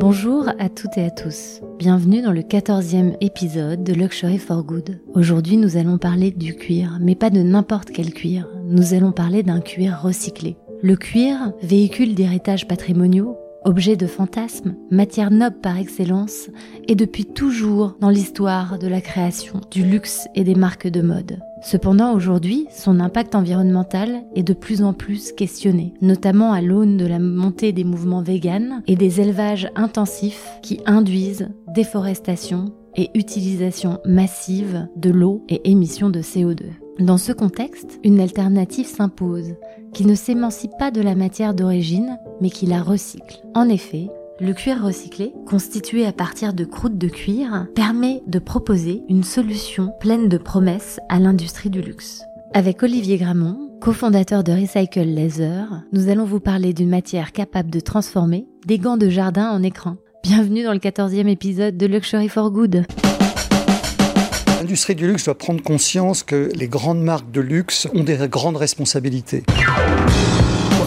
Bonjour à toutes et à tous. Bienvenue dans le 14e épisode de Luxury for Good. Aujourd'hui, nous allons parler du cuir, mais pas de n'importe quel cuir. Nous allons parler d'un cuir recyclé. Le cuir, véhicule d'héritage patrimoniaux, objet de fantasme, matière noble par excellence, est depuis toujours dans l'histoire de la création, du luxe et des marques de mode. Cependant, aujourd'hui, son impact environnemental est de plus en plus questionné, notamment à l'aune de la montée des mouvements véganes et des élevages intensifs qui induisent déforestation et utilisation massive de l'eau et émissions de CO2. Dans ce contexte, une alternative s'impose, qui ne s'émancipe pas de la matière d'origine, mais qui la recycle. En effet, le cuir recyclé, constitué à partir de croûtes de cuir, permet de proposer une solution pleine de promesses à l'industrie du luxe. Avec Olivier Gramont, cofondateur de Recycle Laser, nous allons vous parler d'une matière capable de transformer des gants de jardin en écran. Bienvenue dans le 14e épisode de Luxury for Good. L'industrie du luxe doit prendre conscience que les grandes marques de luxe ont des grandes responsabilités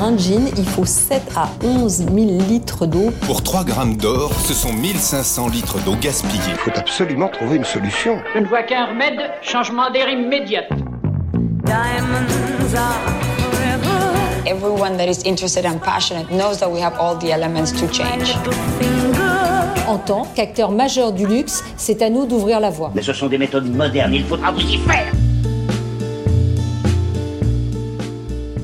un jean, il faut 7 à 11 000 litres d'eau. Pour 3 grammes d'or, ce sont 1500 litres d'eau gaspillée. Il faut absolument trouver une solution. Je ne vois qu'un remède, changement d'air immédiat. Everyone that is interested and passionate knows that we have all the elements to change. En tant qu'acteur majeur du luxe, c'est à nous d'ouvrir la voie. Mais ce sont des méthodes modernes, il faudra vous y faire.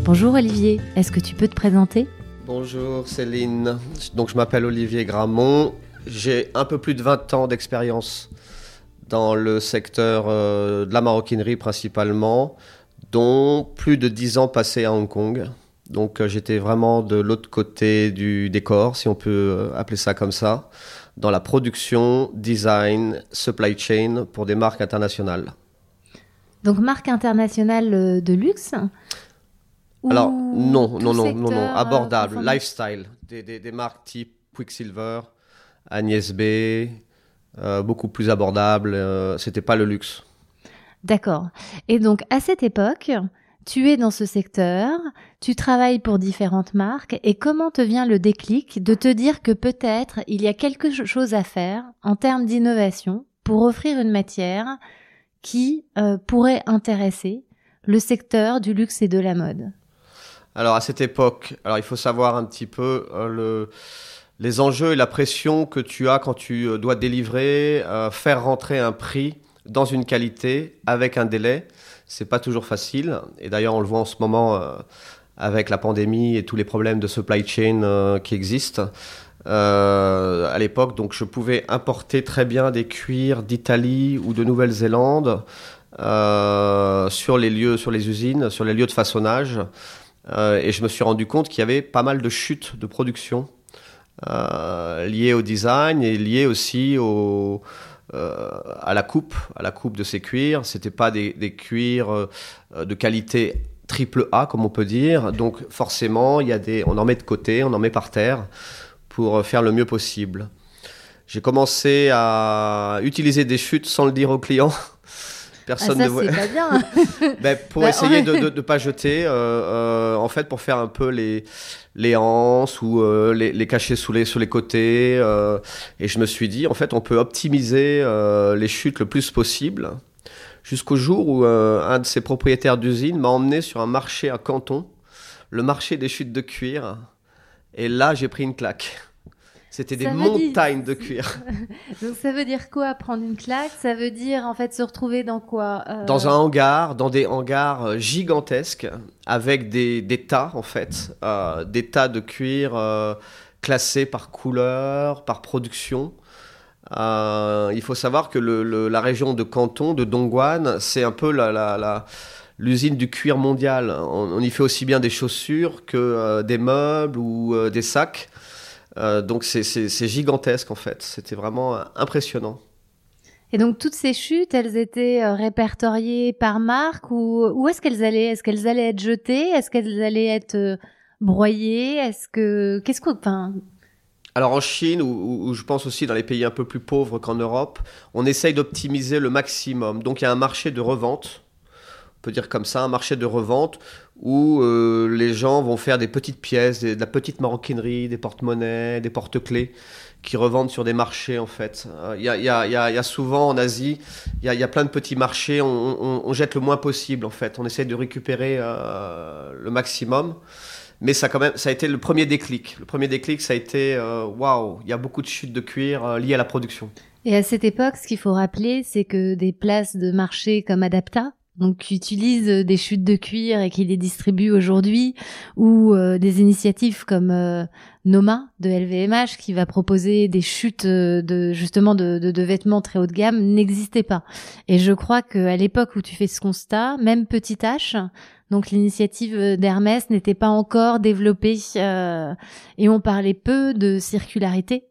Bonjour Olivier, est-ce que tu peux te présenter? Bonjour Céline, donc je m'appelle Olivier Gramont, j'ai un peu plus de 20 ans d'expérience dans le secteur euh, de la maroquinerie principalement, dont plus de 10 ans passés à Hong Kong. Donc euh, j'étais vraiment de l'autre côté du décor, si on peut euh, appeler ça comme ça, dans la production, design, supply chain pour des marques internationales. Donc marque internationale de luxe alors, non, non, non, non, non, abordable, lifestyle, des, des, des, marques type Quicksilver, Agnès B, euh, beaucoup plus abordable, euh, c'était pas le luxe. D'accord. Et donc, à cette époque, tu es dans ce secteur, tu travailles pour différentes marques, et comment te vient le déclic de te dire que peut-être il y a quelque chose à faire en termes d'innovation pour offrir une matière qui euh, pourrait intéresser le secteur du luxe et de la mode? Alors à cette époque, alors il faut savoir un petit peu euh, le, les enjeux et la pression que tu as quand tu euh, dois délivrer, faire rentrer un prix dans une qualité avec un délai. C'est pas toujours facile. Et d'ailleurs, on le voit en ce moment avec la pandémie et tous les problèmes de supply chain qui existent. à l'époque, donc je pouvais importer très bien des cuirs d'Italie ou de Nouvelle-Zélande sur les lieux, sur les usines, sur les lieux de façonnage. Euh, et je me suis rendu compte qu'il y avait pas mal de chutes de production euh, liées au design et liées aussi au, euh, à la coupe, à la coupe de ces cuirs. C'était pas des, cuirs de qualité triple A comme on peut dire. Donc forcément, il y a des, on en met de côté, on en met par terre pour faire le mieux possible. J'ai commencé à utiliser des chutes sans le dire aux clients. Personne ah, ça, ne Pas bien. ben, pour bah, essayer de ne pas jeter, euh, euh, en fait, pour faire un peu les, les anses ou euh, les, les, cacher sous les, sur les côtés. Euh, et je me suis dit, en fait, on peut optimiser euh, les chutes le plus possible. Jusqu'au jour où un de ses propriétaires d'usine m'a emmené sur un marché à Canton, le marché des chutes de cuir. Et là, j'ai pris une claque. C'était des montagnes de cuir. Donc ça veut dire quoi prendre une claque? Ça veut dire en fait se retrouver dans quoi euh? Dans un hangar, dans des hangars euh, gigantesques avec des, des tas en fait, euh, des tas de cuir euh, classés par couleur, par production. Il faut savoir que le, le, la région de Canton, de Dongguan, c'est un peu la, la, la l'usine du cuir mondial. On, on, y fait aussi bien des chaussures que des meubles ou des sacs. Euh, donc c'est gigantesque en fait. C'était vraiment impressionnant. Et donc toutes ces chutes, elles étaient euh, répertoriées par marque ou où est-ce qu'elles allaient Est-ce qu'elles allaient être jetées? Est-ce qu'elles allaient être euh, broyées? Est-ce que qu'est-ce qu'on enfin alors en Chine, ou, je pense aussi dans les pays un peu plus pauvres qu'en Europe, on essaye d'optimiser le maximum. Donc il y a un marché de revente dire comme ça, un marché de revente où euh, les gens vont faire des petites pièces, de la petite maroquinerie, des porte-monnaies, des porte-clés qui revendent sur des marchés en fait. Il y, a, souvent en Asie, il y, a, plein de petits marchés, on, jette le moins possible en fait, on essaie de récupérer le maximum. Mais ça, quand même, ça a été le premier déclic. Le premier déclic, ça a été waouh, il y a beaucoup de chutes de cuir liées à la production. Et à cette époque, ce qu'il faut rappeler, c'est que des places de marché comme Adapta, donc qui utilisent des chutes de cuir et qui les distribuent aujourd'hui, ou euh, des initiatives comme euh, Noma de LVMH qui va proposer des chutes euh, de justement de, de, de vêtements très haut de gamme n'existaient pas. Et je crois qu'à l'époque où tu fais ce constat, même Petit H, donc l'initiative d'Hermès n'était pas encore développée et on parlait peu de circularité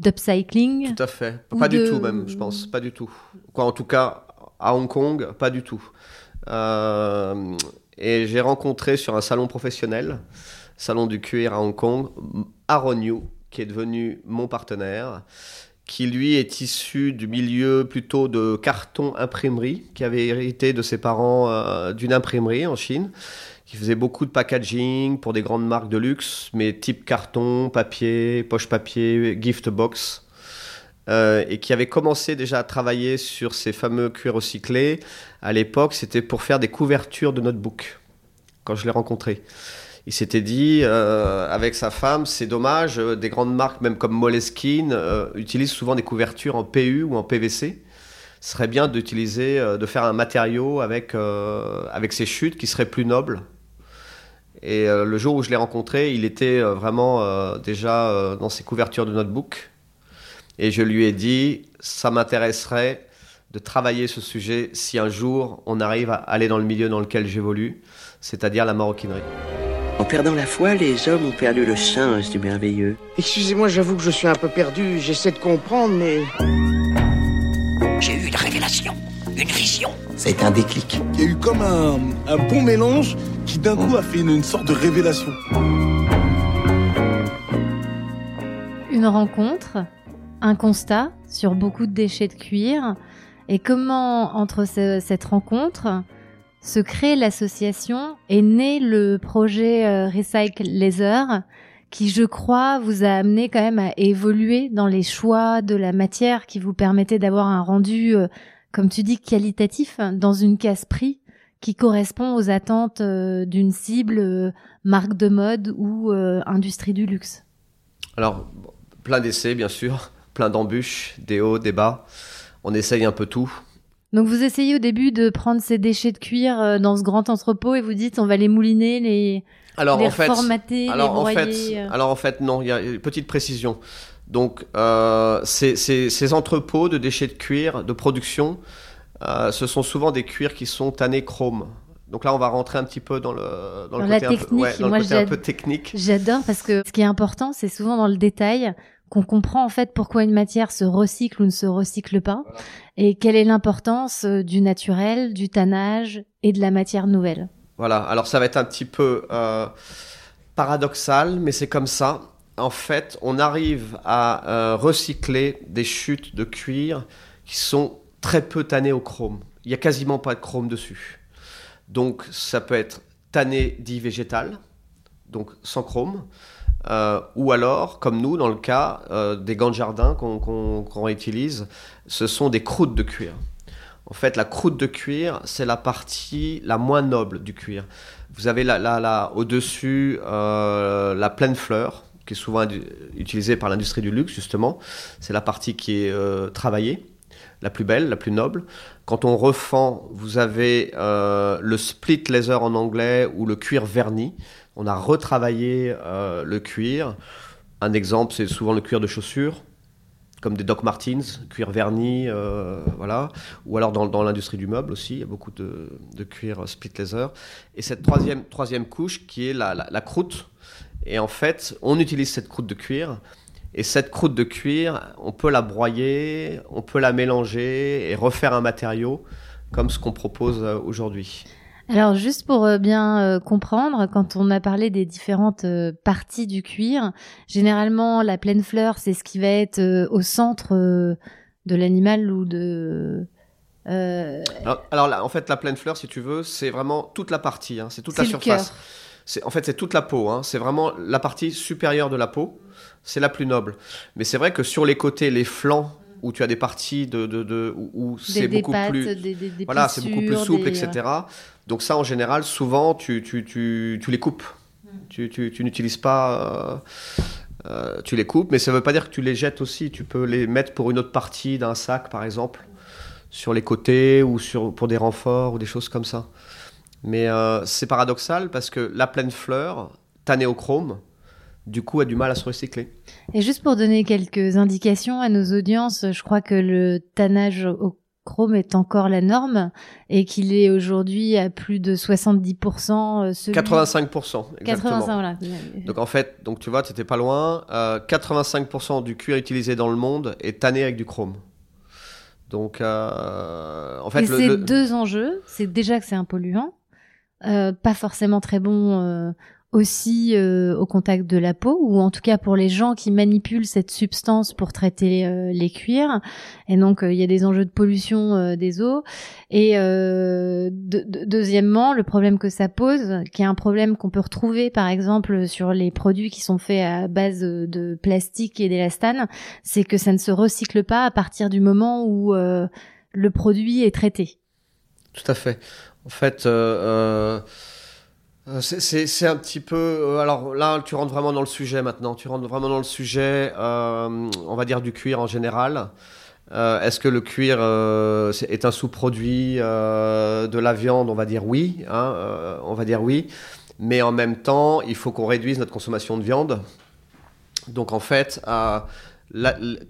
d'upcycling Tout à fait. Pas du tout même, je pense. Pas du tout. Quoi, en tout cas, à Hong Kong, pas du tout. Euh, et j'ai rencontré sur un salon professionnel, salon du cuir à Hong Kong, Aaron Yu, qui est devenu mon partenaire, qui lui est issu du milieu plutôt de carton imprimerie, qui avait hérité de ses parents euh, d'une imprimerie en Chine qui faisait beaucoup de packaging pour des grandes marques de luxe, mais type carton, papier, poche papier, gift box. Euh, et qui avait commencé déjà à travailler sur ces fameux cuirs recyclés. À l'époque, c'était pour faire des couvertures de notebook, quand je l'ai rencontré. Il s'était dit, euh, avec sa femme, c'est dommage, euh, des grandes marques, même comme Moleskine, utilisent souvent des couvertures en PU ou en PVC. Ce serait bien d'utiliser, de faire un matériau avec, avec ces chutes qui serait plus noble et le jour où je l'ai rencontré, il était vraiment déjà dans ses couvertures de notebook. Et je lui ai dit, ça m'intéresserait de travailler ce sujet si un jour on arrive à aller dans le milieu dans lequel j'évolue, c'est-à-dire la maroquinerie. En perdant la foi, les hommes ont perdu le sens du merveilleux. Excusez-moi, j'avoue que je suis un peu perdu, j'essaie de comprendre, mais... J'ai eu une révélation, une vision. Ça a été un déclic. Il y a eu comme un, un bon mélange qui d'un coup a fait une, sorte de révélation. Une rencontre, un constat sur beaucoup de déchets de cuir, et comment entre cette rencontre se crée l'association et né le projet euh, Recycle Laser qui, je crois, vous a amené quand même à évoluer dans les choix de la matière qui vous permettait d'avoir un rendu, euh, comme tu dis, qualitatif dans une casse prix qui correspond aux attentes euh, d'une cible marque de mode ou industrie du luxe. Alors, plein d'essais, bien sûr, plein d'embûches, des hauts, des bas. On essaye un peu tout. Donc vous essayez au début de prendre ces déchets de cuir dans ce grand entrepôt et vous dites on va les mouliner, les, alors, les en fait, formater, alors, les broyer. En fait, alors en fait non, il y a une petite précision. Donc euh, ces, ces, ces, entrepôts de déchets de cuir de production euh, ce sont souvent des cuirs qui sont tannés chrome. Donc là, on va rentrer un petit peu dans le, dans, le côté, un peu, technique. J'adore parce que ce qui est important, c'est souvent dans le détail qu'on comprend en fait pourquoi une matière se recycle ou ne se recycle pas et quelle est l'importance euh, du naturel, du tannage et de la matière nouvelle. Voilà, alors ça va être un petit peu euh, paradoxal, mais c'est comme ça. En fait, on arrive à recycler des chutes de cuir qui sont très peu tanné au chrome. Il n'y a quasiment pas de chrome dessus. Donc ça peut être tanné dit végétal, donc sans chrome, euh, ou alors, comme nous, dans le cas euh, des gants de jardin qu'on réutilise, ce sont des croûtes de cuir. En fait, la croûte de cuir, c'est la partie la moins noble du cuir. Vous avez là, là, là au-dessus euh, la pleine fleur, qui est souvent utilisée par l'industrie du luxe, justement. C'est la partie qui est travaillée la plus belle, la plus noble. Quand on refend, vous avez le split laser en anglais ou le cuir verni. On a retravaillé euh, le cuir. Un exemple, c'est souvent le cuir de chaussures, comme des Doc Martens, cuir verni, euh, voilà. Ou alors dans, l'industrie du meuble aussi, il y a beaucoup de, cuir split laser. Et cette troisième, troisième couche qui est la, croûte. Et en fait, on utilise cette croûte de cuir et cette croûte de cuir, on peut la broyer, on peut la mélanger et refaire un matériau comme ce qu'on propose euh, aujourd'hui. Alors juste pour euh, bien euh, comprendre, quand on a parlé des différentes parties du cuir, généralement la pleine fleur, c'est ce qui va être au centre de l'animal ou de Euh, alors, alors là, en fait, la pleine fleur, si tu veux, c'est vraiment toute la partie, hein, c'est toute la surface. C'est, en fait, c'est toute la peau. hein, c'est vraiment la partie supérieure de la peau. C'est la plus noble. Mais c'est vrai que sur les côtés, les flancs, où tu as des parties de, de, de- où, c'est beaucoup plus, des, des, des voilà, c'est beaucoup plus souple, etc. Donc ça, en général, souvent, tu, tu, tu, tu les coupes. Tu, tu, tu n'utilises pas... euh, euh, tu les coupes, mais ça ne veut pas dire que tu les jettes aussi. Tu peux les mettre pour une autre partie d'un sac, par exemple, sur les côtés ou sur, pour des renforts ou des choses comme ça. Mais euh, c'est paradoxal parce que la pleine fleur, tannée au chrome, du coup, a du mal à se recycler. Et juste pour donner quelques indications à nos audiences, je crois que le tannage au chrome est encore la norme et qu'il est aujourd'hui à plus de 70%. euh, celui- 85%, exactement. 85, voilà. Donc en fait, donc tu vois, tu n'étais pas loin. euh, 85% du cuir utilisé dans le monde est tanné avec du chrome. Donc euh, en fait, et le- ces le- deux enjeux, c'est déjà que c'est un polluant, euh, pas forcément très bon euh, aussi euh, au contact de la peau, ou en tout cas pour les gens qui manipulent cette substance pour traiter euh, les cuirs. Et donc euh, il y a des enjeux de pollution euh, des eaux. Et euh, de- de- deuxièmement, le problème que ça pose, qui est un problème qu'on peut retrouver par exemple sur les produits qui sont faits à base de plastique et d'élastane, c'est que ça ne se recycle pas à partir du moment où le produit est traité. Tout à fait. En fait, c'est- c'est un petit peu. euh, alors là, tu rentres vraiment dans le sujet maintenant. Tu rentres vraiment dans le sujet, euh, on va dire, du cuir en général. Euh, Est-ce que le cuir euh, est un sous-produit euh, de la viande? On va dire oui. hein, euh, on va dire oui. Mais en même temps, il faut qu'on réduise notre consommation de viande. Donc en fait, euh,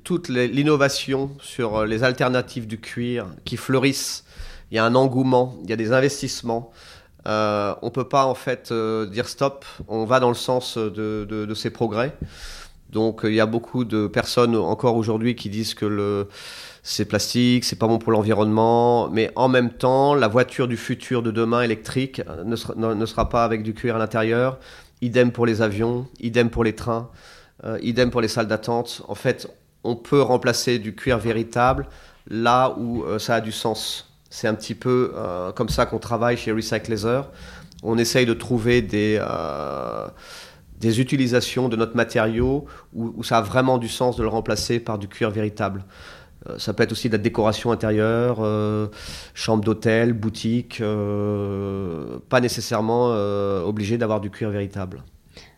toute l'innovation sur euh, les alternatives du cuir qui fleurissent, il y a un engouement, il y a des investissements. Euh, on peut pas en fait euh, dire stop. On va dans le sens de, ces progrès. Donc euh, il y a beaucoup de personnes encore aujourd'hui qui disent que c'est plastique, c'est pas bon pour l'environnement, mais en même temps, la voiture du futur de demain électrique euh, ne sera, pas avec du cuir à l'intérieur. Idem pour les avions, idem pour les trains, idem pour les salles d'attente. En fait, on peut remplacer du cuir véritable là où ça a du sens. C'est un petit peu euh, comme ça qu'on travaille chez Recycle. On essaye de trouver des, euh, des utilisations de notre matériau où, où ça a vraiment du sens de le remplacer par du cuir véritable. Euh, ça peut être aussi de la décoration intérieure, euh, chambre d'hôtel, boutique, euh, pas nécessairement euh, obligé d'avoir du cuir véritable.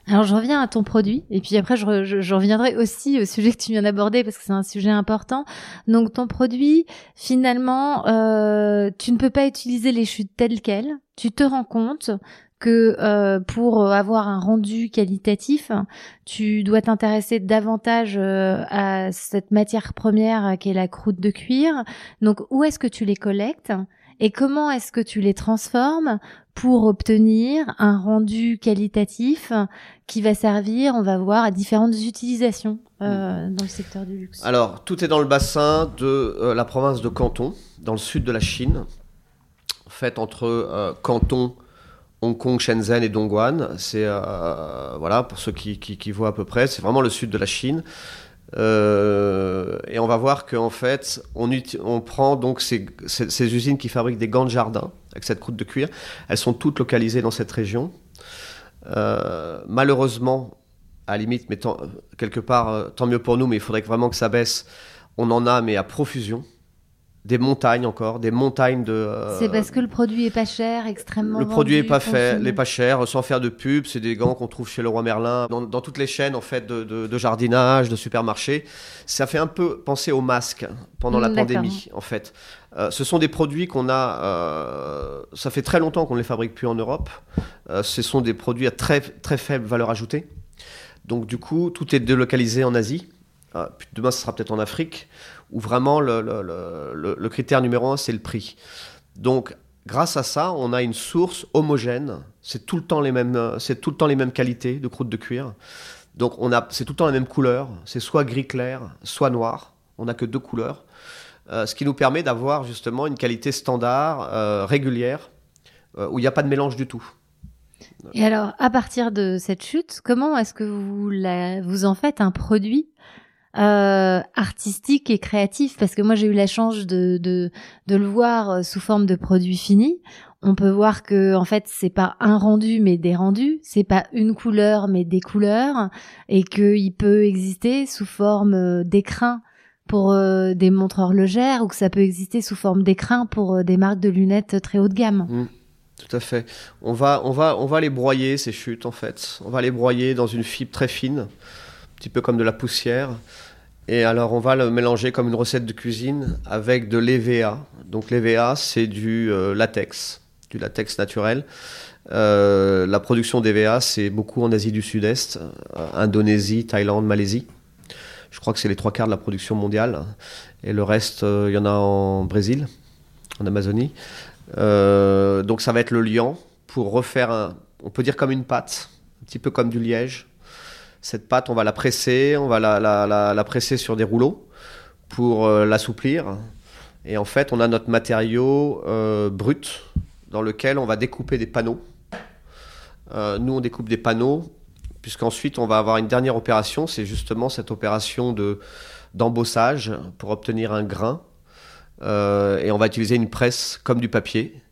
Alors je reviens à ton produit et puis après je, re- je- je reviendrai aussi au sujet que tu viens d'aborder parce que c'est un sujet important. Donc ton produit, finalement, euh, tu ne peux pas utiliser les chutes telles quelles. Tu te rends compte que euh, pour avoir un rendu qualitatif, tu dois t'intéresser davantage euh, à cette matière première euh, qui est la croûte de cuir. Donc où est-ce que tu les collectes? Et comment est-ce que tu les transformes pour obtenir un rendu qualitatif qui va servir, on va voir, à différentes utilisations euh, dans le secteur du luxe? Alors, tout est dans le bassin de euh, la province de Canton, dans le sud de la Chine. En fait, entre euh, Canton, Hong Kong, Shenzhen et Dongguan. C'est, voilà, pour ceux qui, qui, qui voient à peu près, c'est vraiment le sud de la Chine. Euh, et on va voir qu'en fait, on, prend donc ces, usines qui fabriquent des gants de jardin avec cette croûte de cuir. Elles sont toutes localisées dans cette région. Euh, malheureusement, à limite, mais quelque part, euh, tant mieux pour nous, mais il faudrait vraiment que ça baisse. On en a, mais à profusion. Des montagnes encore, des montagnes de. euh, C'est parce que le produit est pas cher, extrêmement le produit est pas fait, n'est pas cher, sans faire de pub. C'est des gants qu'on trouve chez Leroy Merlin, dans, dans toutes les chaînes en fait de, de- de jardinage, de supermarchés. Ça fait un peu penser aux masques pendant la Mm, pandémie en fait. Euh, ce sont des produits qu'on a. euh, ça fait très longtemps qu'on ne les fabrique plus en Europe. Ce sont des produits à très très faible valeur ajoutée. Donc du coup, tout est délocalisé en Asie. Demain, ce sera peut-être en Afrique, où vraiment le, critère numéro un, c'est le prix. Donc, grâce à ça, on a une source homogène. C'est tout le temps les mêmes, euh, c'est tout le temps les mêmes qualités de croûte de cuir. Donc, on a, c'est tout le temps la même couleur. C'est soit gris clair, soit noir. On n'a que deux couleurs, Euh, ce qui nous permet d'avoir justement une qualité standard, euh, régulière, où il n'y a pas de mélange du tout. Et alors, à partir de cette chute, comment est-ce que vous, la, vous en faites un produit euh, artistique et créatif parce que moi j'ai eu la chance de, de, le voir euh, sous forme de produit fini. On peut voir que en fait c'est pas un rendu mais des rendus, c'est pas une couleur mais des couleurs et qu'il peut exister sous forme euh, d'écrin pour des montres horlogères ou que ça peut exister sous forme d'écrin pour des marques de lunettes très haut de gamme. Mmh, tout à fait. On va, on, va, on va les broyer, ces chutes, en fait. On va les broyer dans une fibre très fine, petit peu comme de la poussière. Et alors, on va le mélanger comme une recette de cuisine avec de l'EVA. Donc, l'EVA, c'est du euh, latex, du latex naturel. Euh, la production d'EVA, c'est beaucoup en Asie du Sud-Est, euh, Indonésie, Thaïlande, Malaisie. Je crois que c'est les trois quarts de la production mondiale. Et le reste, il y en a en Brésil, en Amazonie. Donc ça va être le liant pour refaire un, on peut dire comme une pâte, un petit peu comme du liège. Cette pâte, on va la presser, on va la, presser sur des rouleaux pour euh, l'assouplir. Et en fait, on a notre matériau euh, brut dans lequel on va découper des panneaux. Euh, nous, on découpe des panneaux puisqu'ensuite on va avoir une dernière opération, c'est justement cette opération de d'embossage pour obtenir un grain. Et on va utiliser une presse comme du papier,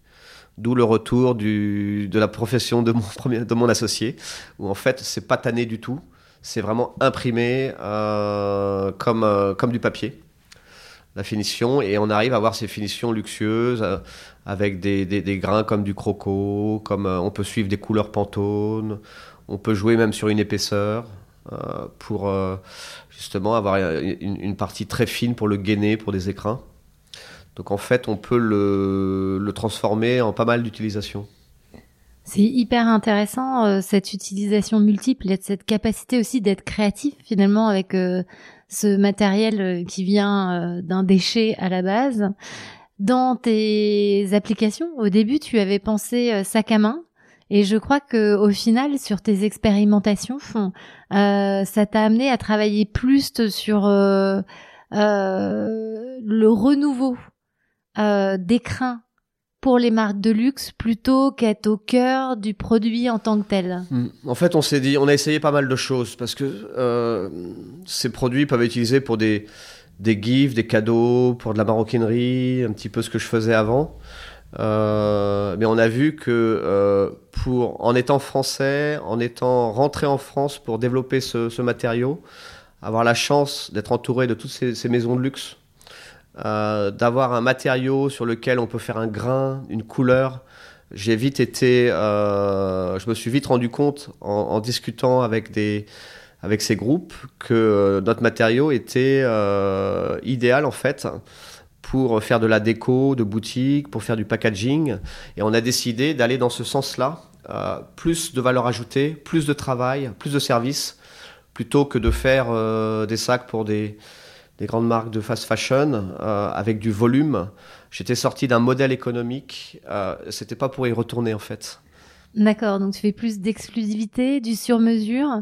d'où le retour de la profession de mon, de mon associé, où en fait c'est pas tanné du tout, c'est vraiment imprimé euh, comme, euh, comme du papier. La finition, et on arrive à avoir ces finitions luxueuses euh, avec des, des, grains comme du croco, comme on peut suivre des couleurs Pantone, on peut jouer même sur une épaisseur pour justement avoir une, une, partie très fine pour le gainer pour des écrins. Donc en fait, on peut le, le transformer en pas mal d'utilisations. C'est hyper intéressant euh, cette utilisation multiple et cette capacité aussi d'être créatif finalement avec euh, ce matériel euh, qui vient d'un déchet à la base. Dans tes applications, au début, tu avais pensé sac à main. Et je crois que au final, sur tes expérimentations, euh, ça t'a amené à travailler plus sur euh, euh, le renouveau d'écrin pour les marques de luxe plutôt qu'être au cœur du produit en tant que tel En fait, on s'est dit, on a essayé pas mal de choses parce que euh, ces produits peuvent être utilisés pour des, des gifs, des cadeaux, pour de la maroquinerie, un petit peu ce que je faisais avant. Euh, mais on a vu que euh, pour, en étant français, en étant rentré en France pour développer ce, matériau, avoir la chance d'être entouré de toutes ces maisons de luxe, euh, d'avoir un matériau sur lequel on peut faire un grain, une couleur. J'ai vite été, euh, je me suis vite rendu compte en, discutant avec des, avec ces groupes que notre matériau était euh, idéal en fait pour faire de la déco, de boutique, pour faire du packaging. Et on a décidé d'aller dans ce sens-là, euh, plus de valeur ajoutée, plus de travail, plus de services, plutôt que de faire euh, des sacs pour des, des grandes marques de fast fashion euh, avec du volume. J'étais sorti d'un modèle économique. Euh, C'était pas pour y retourner en fait. D'accord, donc tu fais plus d'exclusivité, du sur-mesure.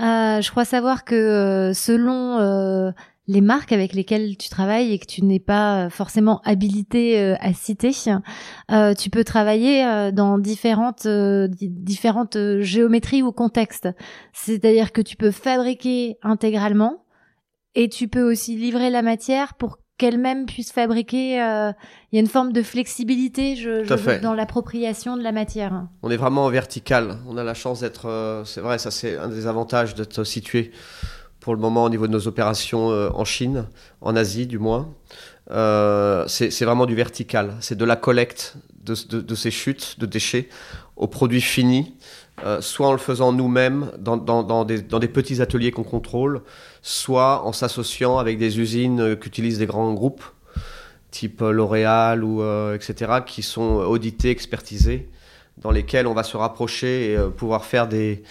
Euh, je crois savoir que selon les marques avec lesquelles tu travailles et que tu n'es pas forcément habilité à citer, tu peux travailler dans différentes différentes géométries ou contextes. C'est-à-dire que tu peux fabriquer intégralement et tu peux aussi livrer la matière pour qu'elle-même puisse fabriquer. Euh, il y a une forme de flexibilité je, je dans l'appropriation de la matière. On est vraiment en vertical. On a la chance d'être. Euh, c'est vrai, ça c'est un des avantages d'être situé pour le moment au niveau de nos opérations euh, en Chine, en Asie du moins. C'est vraiment du vertical. C'est de la collecte de, de, de, ces chutes de déchets aux produits finis. Euh, soit en le faisant nous-mêmes dans, dans, dans, des, dans, des, petits ateliers qu'on contrôle, soit en s'associant avec des usines qu'utilisent des grands groupes, type L'Oréal ou euh, etc., qui sont audités, expertisés, dans lesquels on va se rapprocher et euh, pouvoir faire des,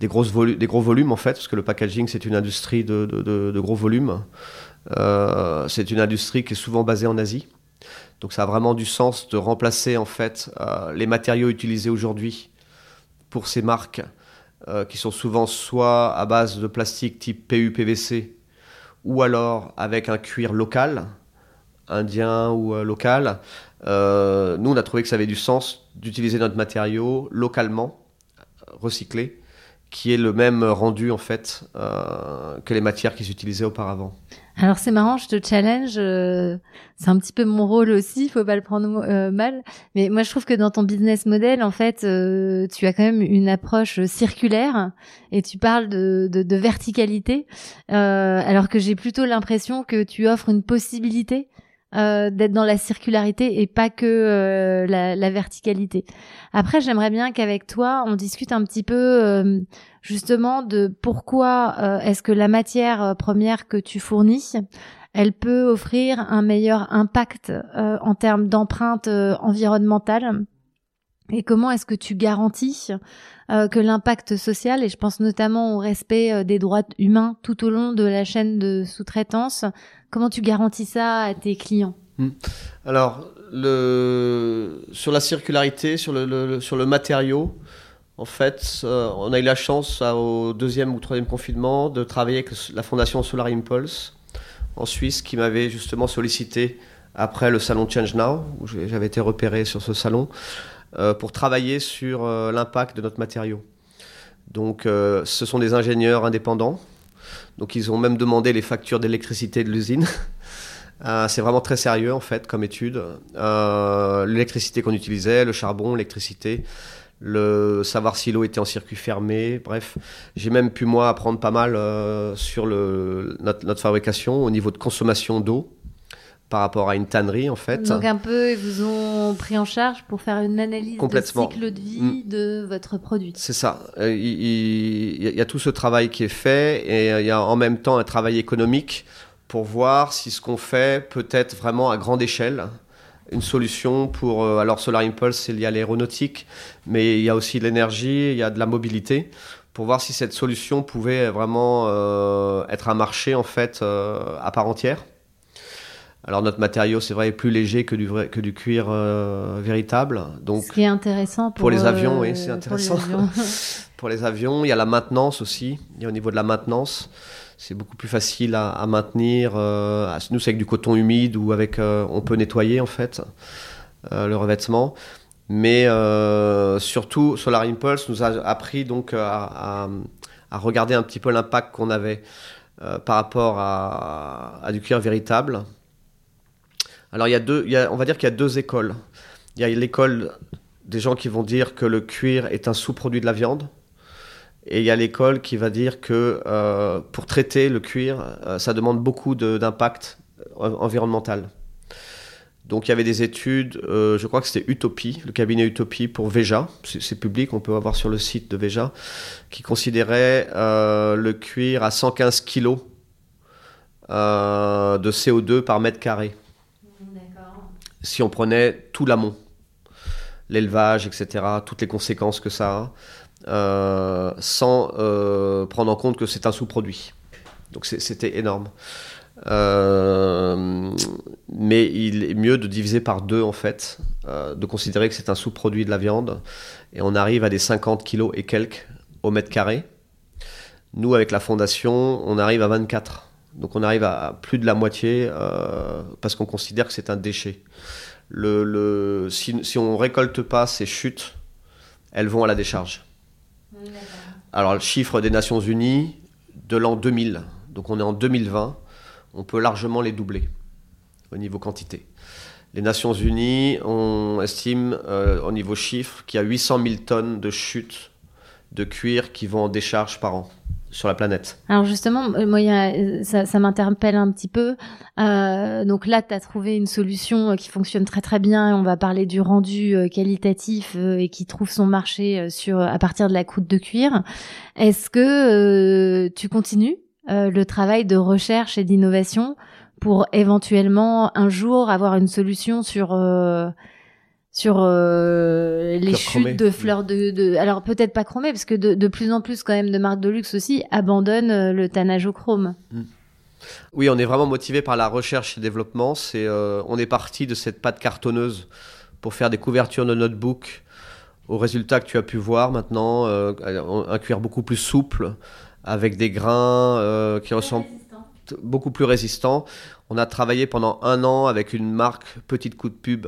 des, grosses des gros volumes en fait, parce que le packaging c'est une industrie de, de, gros volumes. Euh, c'est une industrie qui est souvent basée en Asie. Donc ça a vraiment du sens de remplacer en fait les matériaux utilisés aujourd'hui pour ces marques euh, qui sont souvent soit à base de plastique type PU-PVC ou alors avec un cuir local, indien ou euh, local. Euh, nous, on a trouvé que ça avait du sens d'utiliser notre matériau localement, recyclé, qui est le même rendu en fait que les matières qui s'utilisaient auparavant. Alors c'est marrant, je te challenge, euh, c'est un petit peu mon rôle aussi, faut pas le prendre euh, mal, mais moi je trouve que dans ton business model, en fait, euh, tu as quand même une approche circulaire et tu parles de, de, de verticalité, alors que j'ai plutôt l'impression que tu offres une possibilité euh, d'être dans la circularité et pas que euh, la, verticalité. Après, j'aimerais bien qu'avec toi, on discute un petit peu euh, justement de pourquoi est-ce que la matière première que tu fournis, elle peut offrir un meilleur impact en termes d'empreinte environnementale et comment est-ce que tu garantis que l'impact social, et je pense notamment au respect des droits humains tout au long de la chaîne de sous-traitance, Comment tu garantis ça à tes clients? Hmm. Alors, sur la circularité, sur le, sur le matériau, en fait, euh, on a eu la chance au deuxième ou troisième confinement de travailler avec la fondation Solar Impulse en Suisse qui m'avait justement sollicité après le salon Change Now, où j'avais été repéré sur ce salon, euh, pour travailler sur euh, l'impact de notre matériau. Donc, ce sont des ingénieurs indépendants donc ils ont même demandé les factures d'électricité de l'usine. Euh, c'est vraiment très sérieux en fait comme étude. Euh, l'électricité qu'on utilisait, le charbon, l'électricité, le savoir si l'eau était en circuit fermé, bref. J'ai même pu moi apprendre pas mal euh, sur le, notre, fabrication au niveau de consommation d'eau par rapport à une tannerie en fait. Donc un peu, ils vous ont pris en charge pour faire une analyse du cycle de vie mm. de votre produit. C'est ça. Euh, il, y a tout ce travail qui est fait et euh, il y a en même temps un travail économique pour voir si ce qu'on fait peut être vraiment à grande échelle une solution pour... Euh, alors Solar Impulse, c'est lié à l'aéronautique, mais il y a aussi de l'énergie, il y a de la mobilité pour voir si cette solution pouvait vraiment être un marché en fait à part entière. Alors notre matériau, c'est vrai, est plus léger que du, vrai, que du cuir euh, véritable. Donc, Ce qui est intéressant pour, pour les avions, oui, c'est intéressant. Pour les, pour les, avions, il y a la maintenance aussi. Il y a au niveau de la maintenance, c'est beaucoup plus facile à, à maintenir. Euh, nous, c'est avec du coton humide ou avec, euh, on peut nettoyer en fait le revêtement. Mais surtout, Solar Impulse nous a appris donc à, à, à regarder un petit peu l'impact qu'on avait par rapport à, à du cuir véritable alors, il y a deux, on va dire qu'il y a deux écoles. Il y a l'école des gens qui vont dire que le cuir est un sous-produit de la viande. Et il y a l'école qui va dire que euh, pour traiter le cuir, euh, ça demande beaucoup d'impact euh, environnemental. Donc il y avait des études, je crois que c'était Utopie, le cabinet Utopie pour Veja, c'est public, on peut avoir sur le site de Veja, qui considérait le cuir à 115 kg de CO2 par mètre carré si on prenait tout l'amont, l'élevage, etc., toutes les conséquences que ça a, euh, sans euh, prendre en compte que c'est un sous-produit. Donc c'était énorme. Euh, mais il est mieux de diviser par deux en fait, de considérer que c'est un sous-produit de la viande, et on arrive à des 50 kilos et quelques au mètre carré. Nous, avec la fondation, on arrive à 24. Donc on arrive à plus de la moitié euh, parce qu'on considère que c'est un déchet. Le, si, si, on récolte pas ces chutes, elles vont à la décharge. Alors le chiffre des Nations Unies de l'an 2000, donc on est en 2020, on peut largement les doubler au niveau quantité. Les Nations Unies, on estime euh, au niveau chiffre qu'il y a 800 000 tonnes de chutes de cuir qui vont en décharge par an sur la planète. Alors justement, euh, moi, ça, ça m'interpelle un petit peu. Euh, donc là, tu as trouvé une solution euh, qui fonctionne très très bien. On va parler du rendu qualitatif et qui trouve son marché sur à partir de la croûte de cuir. Est-ce que tu continues le travail de recherche et d'innovation pour éventuellement un jour avoir une solution sur sur euh, les chutes de fleurs de, de... alors peut-être pas chromées parce que de, de, plus en plus quand même de marques de luxe aussi abandonnent euh, le tannage au chrome. Hmm. Oui, on est vraiment motivé par la recherche et développement. C'est, euh, on est parti de cette pâte cartonneuse pour faire des couvertures de notebook au résultat que tu as pu voir maintenant, un cuir beaucoup plus souple avec des grains qui ressemblent beaucoup plus résistant. On a travaillé pendant un an avec une marque, petite coup de pub,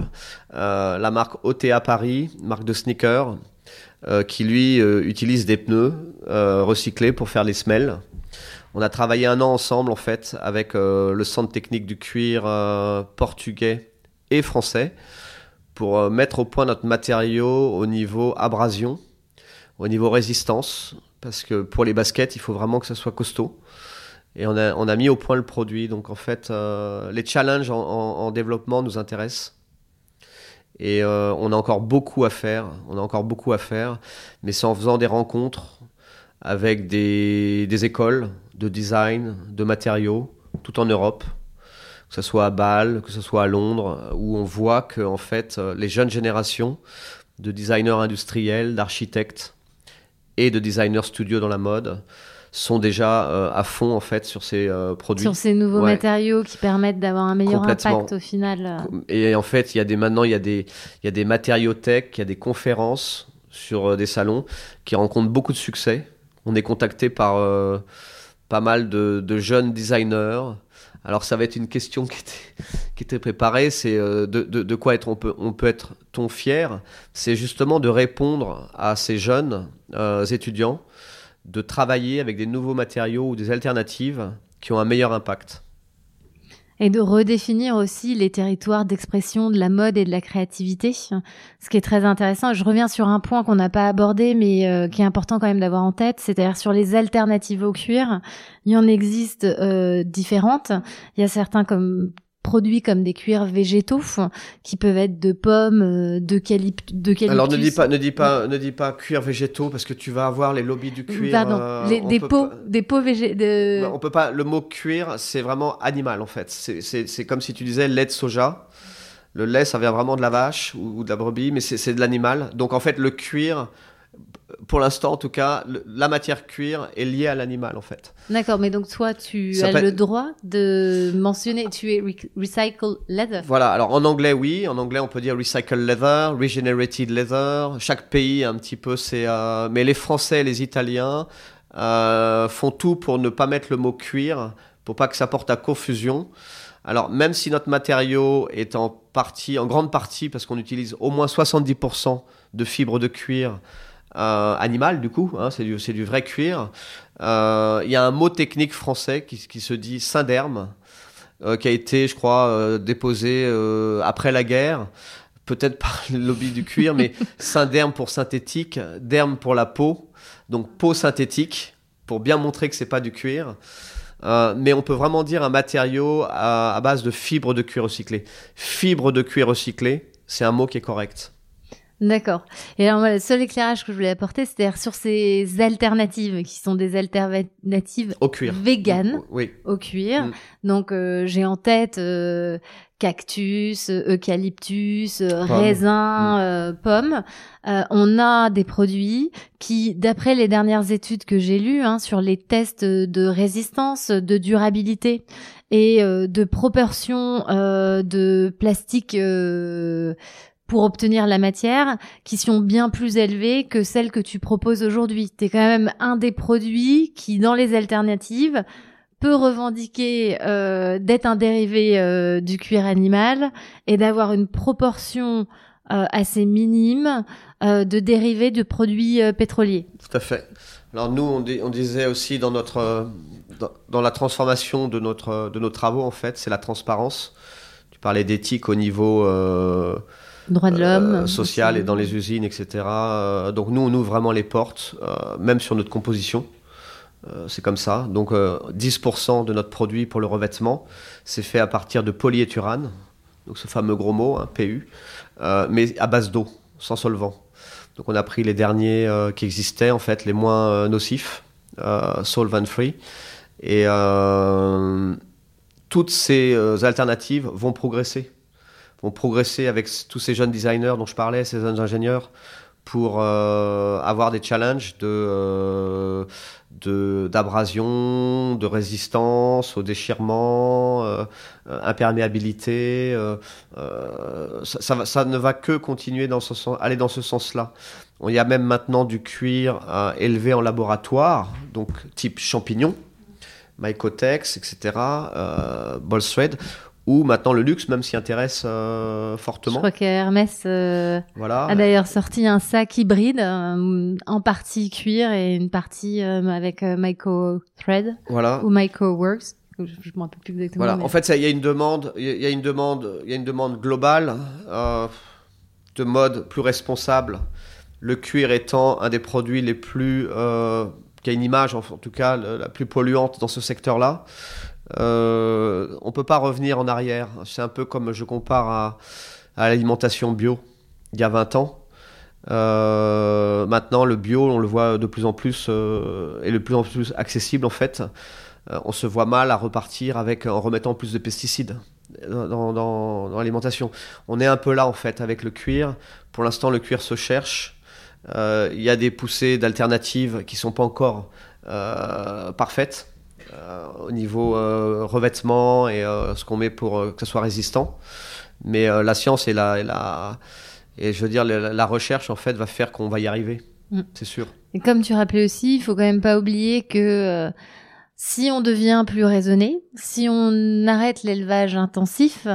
euh, la marque OTA Paris, marque de sneakers, qui lui utilise des pneus recyclés pour faire les semelles. On a travaillé un an ensemble en fait avec le centre technique du cuir portugais et français pour mettre au point notre matériau au niveau abrasion, au niveau résistance, parce que pour les baskets, il faut vraiment que ça soit costaud. Et on a, on a mis au point le produit. Donc en fait, euh, les challenges en, développement nous intéressent. Et euh, on a encore beaucoup à faire. On a encore beaucoup à faire. Mais c'est en faisant des rencontres avec des, écoles de design, de matériaux, tout en Europe que ce soit à Bâle, que ce soit à Londres, où on voit que en fait les jeunes générations de designers industriels, d'architectes et de designers studio dans la mode sont déjà euh, à fond en fait sur ces euh, produits. Sur ces nouveaux matériaux qui permettent d'avoir un meilleur impact au final. Et en fait, il y a des maintenant il y a des il y a des matériothèques, il y a des conférences sur euh, des salons qui rencontrent beaucoup de succès. On est contacté par pas mal de, de, jeunes designers. Alors ça va être une question qui était, qui était préparée, c'est de, de, de, quoi être, on peut, on peut être ton fier? C'est justement de répondre à ces jeunes étudiants de travailler avec des nouveaux matériaux ou des alternatives qui ont un meilleur impact. Et de redéfinir aussi les territoires d'expression de la mode et de la créativité, ce qui est très intéressant. Je reviens sur un point qu'on n'a pas abordé, mais euh, qui est important quand même d'avoir en tête, c'est-à-dire sur les alternatives au cuir. Il y en existe euh, différentes. Il y a certains comme produits comme des cuirs végétaux qui peuvent être de pommes, euh, d'eucalyptus. Alors ne dis pas, ne dis pas, ne dis pas cuir végétaux parce que tu vas avoir les lobbies du cuir. Pardon, euh, des pots, des pots végétaux. On peut pas. Le mot cuir, c'est vraiment animal en fait. C'est comme si tu disais lait de soja. Le lait, ça vient vraiment de la vache ou de la brebis, mais c'est de l'animal. Donc en fait, le cuir, pour l'instant, en tout cas, la matière cuir est liée à l'animal, en fait. D'accord, mais donc toi, tu as le droit de mentionner, tu es recycle leather. Voilà, alors en anglais, oui. En anglais, on peut dire recycle leather, regenerated leather. Chaque pays, un petit peu, c'est. Euh, mais les Français et les Italiens euh, font tout pour ne pas mettre le mot cuir, pour pas que ça porte à confusion. Alors, même si notre matériau est en partie, en grande partie, parce qu'on utilise au moins 70% de fibres de cuir, euh, animal du coup, hein, c'est du, du, vrai cuir. Euh, il y a un mot technique français qui, qui se dit synderme, euh, qui a été, je crois, déposé après la guerre, peut-être par le lobby du cuir, mais synderme pour synthétique, derme pour la peau, donc peau synthétique, pour bien montrer que c'est pas du cuir. mais on peut vraiment dire un matériau à, à base de fibres de cuir recyclé. Fibre de cuir recyclé, c'est un mot qui est correct. D'accord. Et alors, moi, le seul éclairage que je voulais apporter, c'était sur ces alternatives qui sont des alternatives au cuir, véganes, oui. au cuir. Mm. Donc, euh, j'ai en tête euh, cactus, eucalyptus, raisin, mm. pommes. Euh, on a des produits qui, d'après les dernières études que j'ai lues hein, sur les tests de résistance, de durabilité et de proportion de plastique pour obtenir la matière qui sont bien plus élevées que celles que tu proposes aujourd'hui. Tu es quand même un des produits qui, dans les alternatives, peut revendiquer euh, d'être un dérivé euh, du cuir animal et d'avoir une proportion euh, assez minime de dérivés de produits pétroliers. Tout à fait. Alors nous, on, disait aussi dans notre dans, dans, la transformation de notre de nos travaux en fait, c'est la transparence. Tu parlais d'éthique au niveau droit de l'homme, euh, social et dans les usines, etc. Euh, donc nous, on ouvre vraiment les portes, euh, même sur notre composition. c'est comme ça. Donc 10% de notre produit pour le revêtement, c'est fait à partir de polyéthurane, donc ce fameux gros mot, hein, PU, mais à base d'eau, sans solvant. Donc on a pris les derniers qui existaient, en fait, les moins nocifs, solvent free. Et toutes ces alternatives vont progresser vont progresser avec tous ces jeunes designers dont je parlais, ces jeunes ingénieurs, pour euh, avoir des challenges de, euh, de d'abrasion, de résistance au déchirement, euh, imperméabilité. Ça, ne va que continuer dans ce sens, aller dans ce sens-là. Il y a même maintenant du cuir élevé en laboratoire, donc type champignon, Mycotex, etc., Thread, où maintenant le luxe même s'y intéresse euh, fortement. Je crois qu'Hermès euh, voilà. a d'ailleurs sorti un sac hybride, euh, en partie cuir et une partie avec Myco Thread voilà. ou Myco Works. Je, je me rappelle plus exactement. Voilà. En fait, il y a une demande, il y a une demande, il y a une demande globale de mode plus responsable. Le cuir étant un des produits les plus qui a une image, en tout cas, la plus polluante dans ce secteur-là. Euh, on peut pas revenir en arrière. C'est un peu comme je compare à, l'alimentation bio il y a 20 ans. Euh, maintenant, le bio, on le voit de plus en plus euh, et de plus en plus accessible en fait. Euh, on se voit mal à repartir avec en remettant plus de pesticides dans, l'alimentation. On est un peu là en fait avec le cuir. Pour l'instant, le cuir se cherche. Euh, il y a des poussées d'alternatives qui sont pas encore parfaites au niveau revêtement et ce qu'on met pour que ce soit résistant. Mais la science et la, et la, et je veux dire la, recherche en fait va faire qu'on va y arriver, mm. c'est sûr. Et comme tu rappelais aussi, il faut quand même pas oublier que si on devient plus raisonné, si on arrête l'élevage intensif,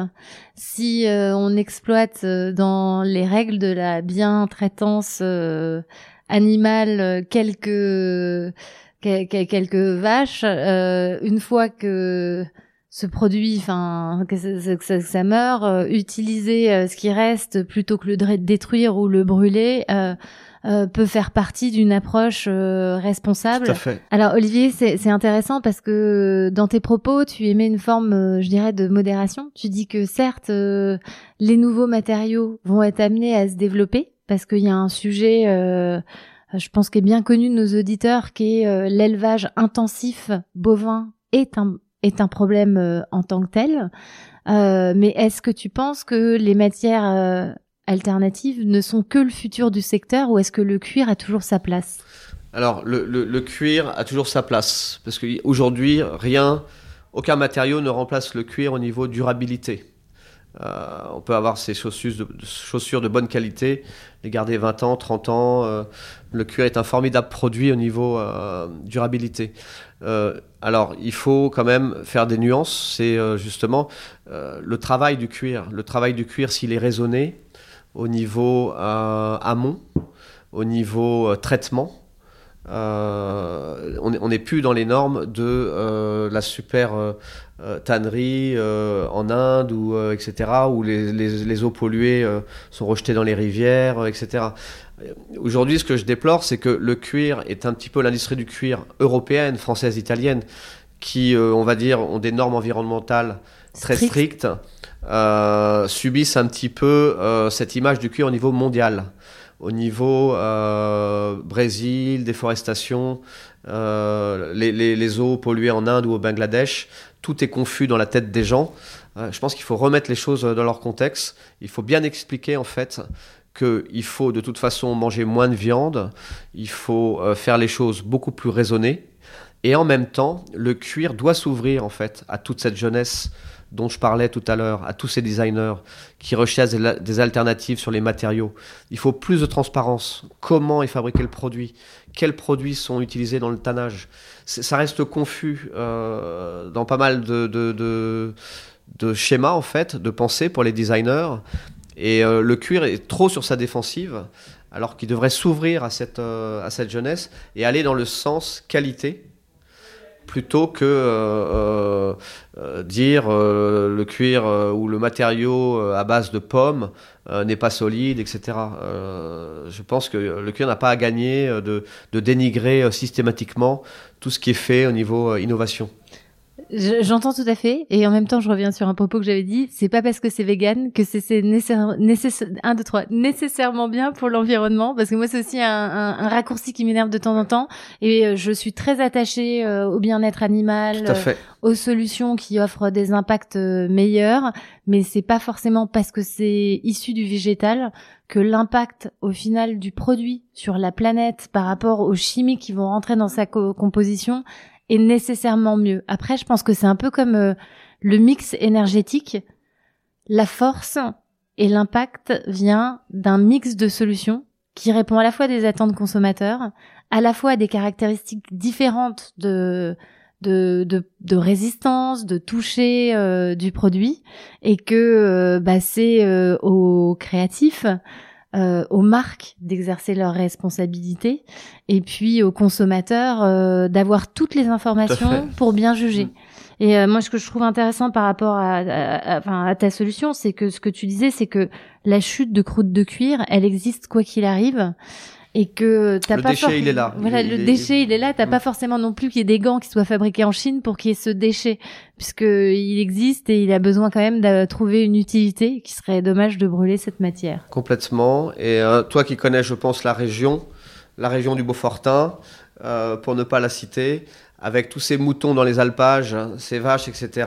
si euh, on exploite euh, dans les règles de la bien-traitance euh, animale quelques quelques vaches, une fois que ce produit, enfin que, ça, ça, meurt, utiliser ce qui reste plutôt que le détruire ou le brûler euh, peut faire partie d'une approche euh, responsable. Tout à fait. Alors Olivier, c'est intéressant parce que dans tes propos, tu émets une forme, euh, je dirais, de modération. Tu dis que certes, les nouveaux matériaux vont être amenés à se développer parce qu'il y a un sujet, je pense, qui est bien connu de nos auditeurs, qui est l'élevage intensif bovin est un est un problème en tant que tel. mais est-ce que tu penses que les matières alternatives ne sont que le futur du secteur ou est-ce que le cuir a toujours sa place? Alors, le, le, cuir a toujours sa place parce qu'aujourd'hui, rien, aucun matériau ne remplace le cuir au niveau durabilité. Euh, on peut avoir ces chaussures de, bonne qualité, les garder 20 ans, 30 ans. Euh, le cuir est un formidable produit au niveau euh, durabilité. alors, il faut quand même faire des nuances. C'est justement le travail du cuir. Le travail du cuir, s'il est raisonné, au niveau euh, amont, au niveau euh, traitement. Euh, on n'est plus dans les normes de la super tannerie en Inde ou etc où les, les, eaux polluées sont rejetées dans les rivières etc. Aujourd'hui, ce que je déplore, c'est que le cuir est un petit peu l'industrie du cuir européenne, française, italienne, qui, on va dire, ont des normes environnementales très strictes euh, subissent un petit peu euh, cette image du cuir au niveau mondial. Au niveau euh, Brésil, déforestation, les, les, eaux polluées en Inde ou au Bangladesh, tout est confus dans la tête des gens. je pense qu'il faut remettre les choses dans leur contexte. Il faut bien expliquer en fait qu'il faut de toute façon manger moins de viande, il faut faire les choses beaucoup plus raisonnées, et en même temps, le cuir doit s'ouvrir en fait à toute cette jeunesse dont je parlais tout à l'heure, à tous ces designers qui recherchent des alternatives sur les matériaux. Il faut plus de transparence. Comment est fabriqué le produit? Quels produits sont utilisés dans le tannage? Ça reste confus euh, dans pas mal de, schémas, en fait, de pensée pour les designers. Et euh, le cuir est trop sur sa défensive, alors qu'il devrait s'ouvrir à cette, euh, à cette jeunesse et aller dans le sens qualité plutôt que euh, euh, dire euh, le cuir ou le matériau à base de pommes n'est pas solide, etc. je pense que le cuir n'a pas à gagner de, de, dénigrer systématiquement tout ce qui est fait au niveau innovation. J'entends tout à fait, et en même temps, je reviens sur un propos que j'avais dit. C'est pas parce que c'est vegan que c'est nécessaire, un, deux, trois, nécessairement bien pour l'environnement, parce que moi, c'est aussi un, un, raccourci qui m'énerve de temps en temps. Et euh, je suis très attachée euh, au bien-être animal, euh, aux solutions qui offrent des impacts meilleurs, mais c'est pas forcément parce que c'est issu du végétal que l'impact au final du produit sur la planète par rapport aux chimiques qui vont rentrer dans sa composition est nécessairement mieux. Après, je pense que c'est un peu comme euh, le mix énergétique. La force et l'impact vient d'un mix de solutions qui répond à la fois des attentes consommateurs, à la fois des caractéristiques différentes de de, de, de résistance, de toucher euh, du produit, et que euh, bah, c'est euh, aux créatifs, aux marques d'exercer leurs responsabilités, et puis aux consommateurs d'avoir toutes les informations pour bien juger. Mm. Et moi, ce que je trouve intéressant par rapport à, à, à ta solution, c'est que ce que tu disais, c'est que la chute de croûte de cuir, elle existe quoi qu'il arrive et que t'as pas déchet il est là voilà le déchet il est là t'as pas mm. forcément non plus qu'il y ait des gants qui soient fabriqués en Chine pour qu'il y ait ce déchet puisque il existe et il a besoin quand même de trouver une utilité qui serait dommage de brûler cette matière complètement et euh, toi qui connais je pense la région la région du Beaufortin euh, pour ne pas la citer avec tous ces moutons dans les alpages ces vaches etc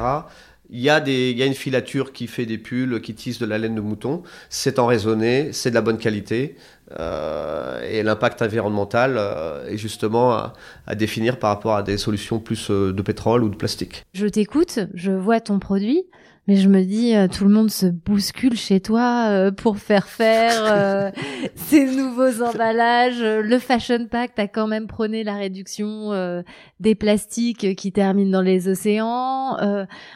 il y, a des, il y a une filature qui fait des pulls, qui tisse de la laine de mouton. C'est en raisonné, c'est de la bonne qualité. Euh, et l'impact environnemental euh, est justement à, définir par rapport à des solutions plus euh, de pétrole ou de plastique. Je t'écoute, je vois ton produit. Mais je me dis, euh, tout le monde se bouscule chez toi euh, pour faire faire euh, ces nouveaux emballages. Le Fashion Pact a quand même prôné la réduction des plastiques qui terminent dans les océans.